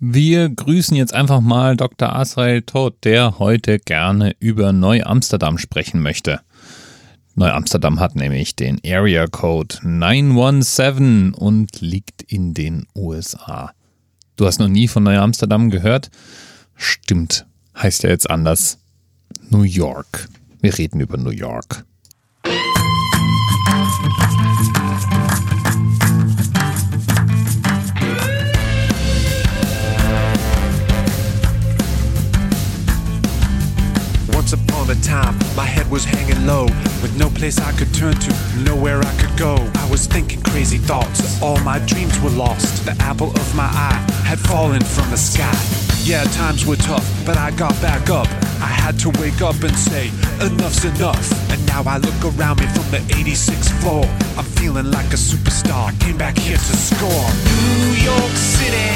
Wir grüßen jetzt einfach mal Dr. Asrael Todd, der heute gerne über Neu-Amsterdam sprechen möchte. Neu-Amsterdam hat nämlich den Area Code 917 und liegt in den USA. Du hast noch nie von Neu-Amsterdam gehört? Stimmt, heißt ja jetzt anders. New York. Wir reden über New York. Was hanging low with no place I could turn to, nowhere I could go. I was thinking crazy thoughts, all my dreams were lost. The apple of my eye had fallen from the sky. Yeah, times were tough, but I got back up. I had to wake up and say, enough's enough. And now I look around me from the 86th floor. I'm feeling like a superstar. Came back here to score. New York City,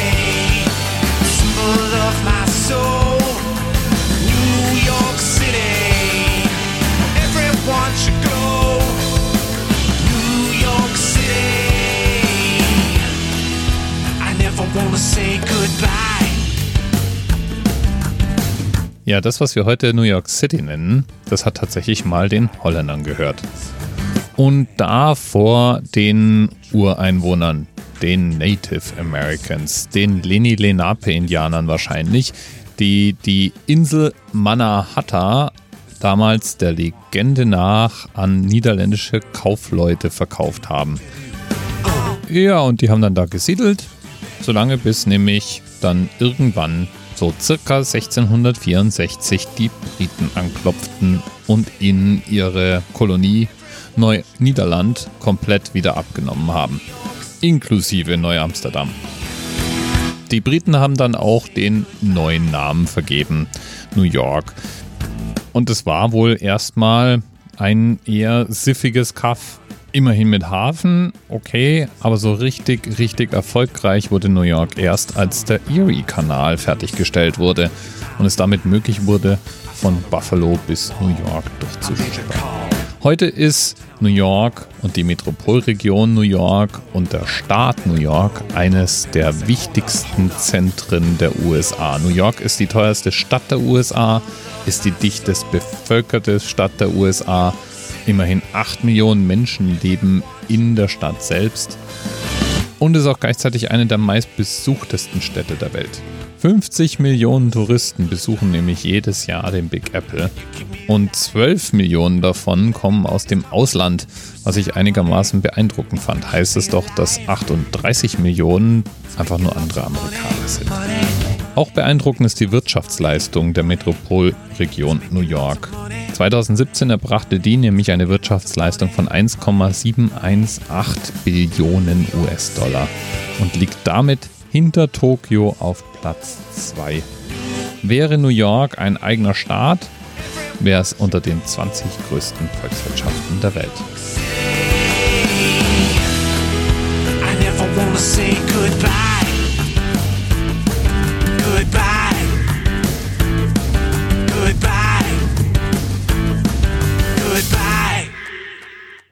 Ja, das, was wir heute New York City nennen, das hat tatsächlich mal den Holländern gehört. Und da vor den Ureinwohnern, den Native Americans, den Leni Lenape-Indianern wahrscheinlich, die die Insel Mannahatta damals der Legende nach an niederländische Kaufleute verkauft haben. Ja, und die haben dann da gesiedelt, solange bis nämlich dann irgendwann so circa 1664 die Briten anklopften und ihnen ihre Kolonie Neu-Niederland komplett wieder abgenommen haben. Inklusive Neu-Amsterdam. Die Briten haben dann auch den neuen Namen vergeben, New York. Und es war wohl erstmal ein eher siffiges Kaff. Immerhin mit Hafen, okay, aber so richtig, richtig erfolgreich wurde New York erst, als der Erie-Kanal fertiggestellt wurde und es damit möglich wurde, von Buffalo bis New York durchzuschiffen. Heute ist New York und die Metropolregion New York und der Staat New York eines der wichtigsten Zentren der USA. New York ist die teuerste Stadt der USA, ist die dichtest bevölkerte Stadt der USA. Immerhin 8 Millionen Menschen leben in der Stadt selbst und ist auch gleichzeitig eine der meistbesuchtesten Städte der Welt. 50 Millionen Touristen besuchen nämlich jedes Jahr den Big Apple und 12 Millionen davon kommen aus dem Ausland, was ich einigermaßen beeindruckend fand. Heißt es doch, dass 38 Millionen einfach nur andere Amerikaner sind. Auch beeindruckend ist die Wirtschaftsleistung der Metropolregion New York. 2017 erbrachte die nämlich eine Wirtschaftsleistung von 1,718 Billionen US-Dollar und liegt damit hinter Tokio auf Platz 2. Wäre New York ein eigener Staat, wäre es unter den 20 größten Volkswirtschaften der Welt. I never wanna say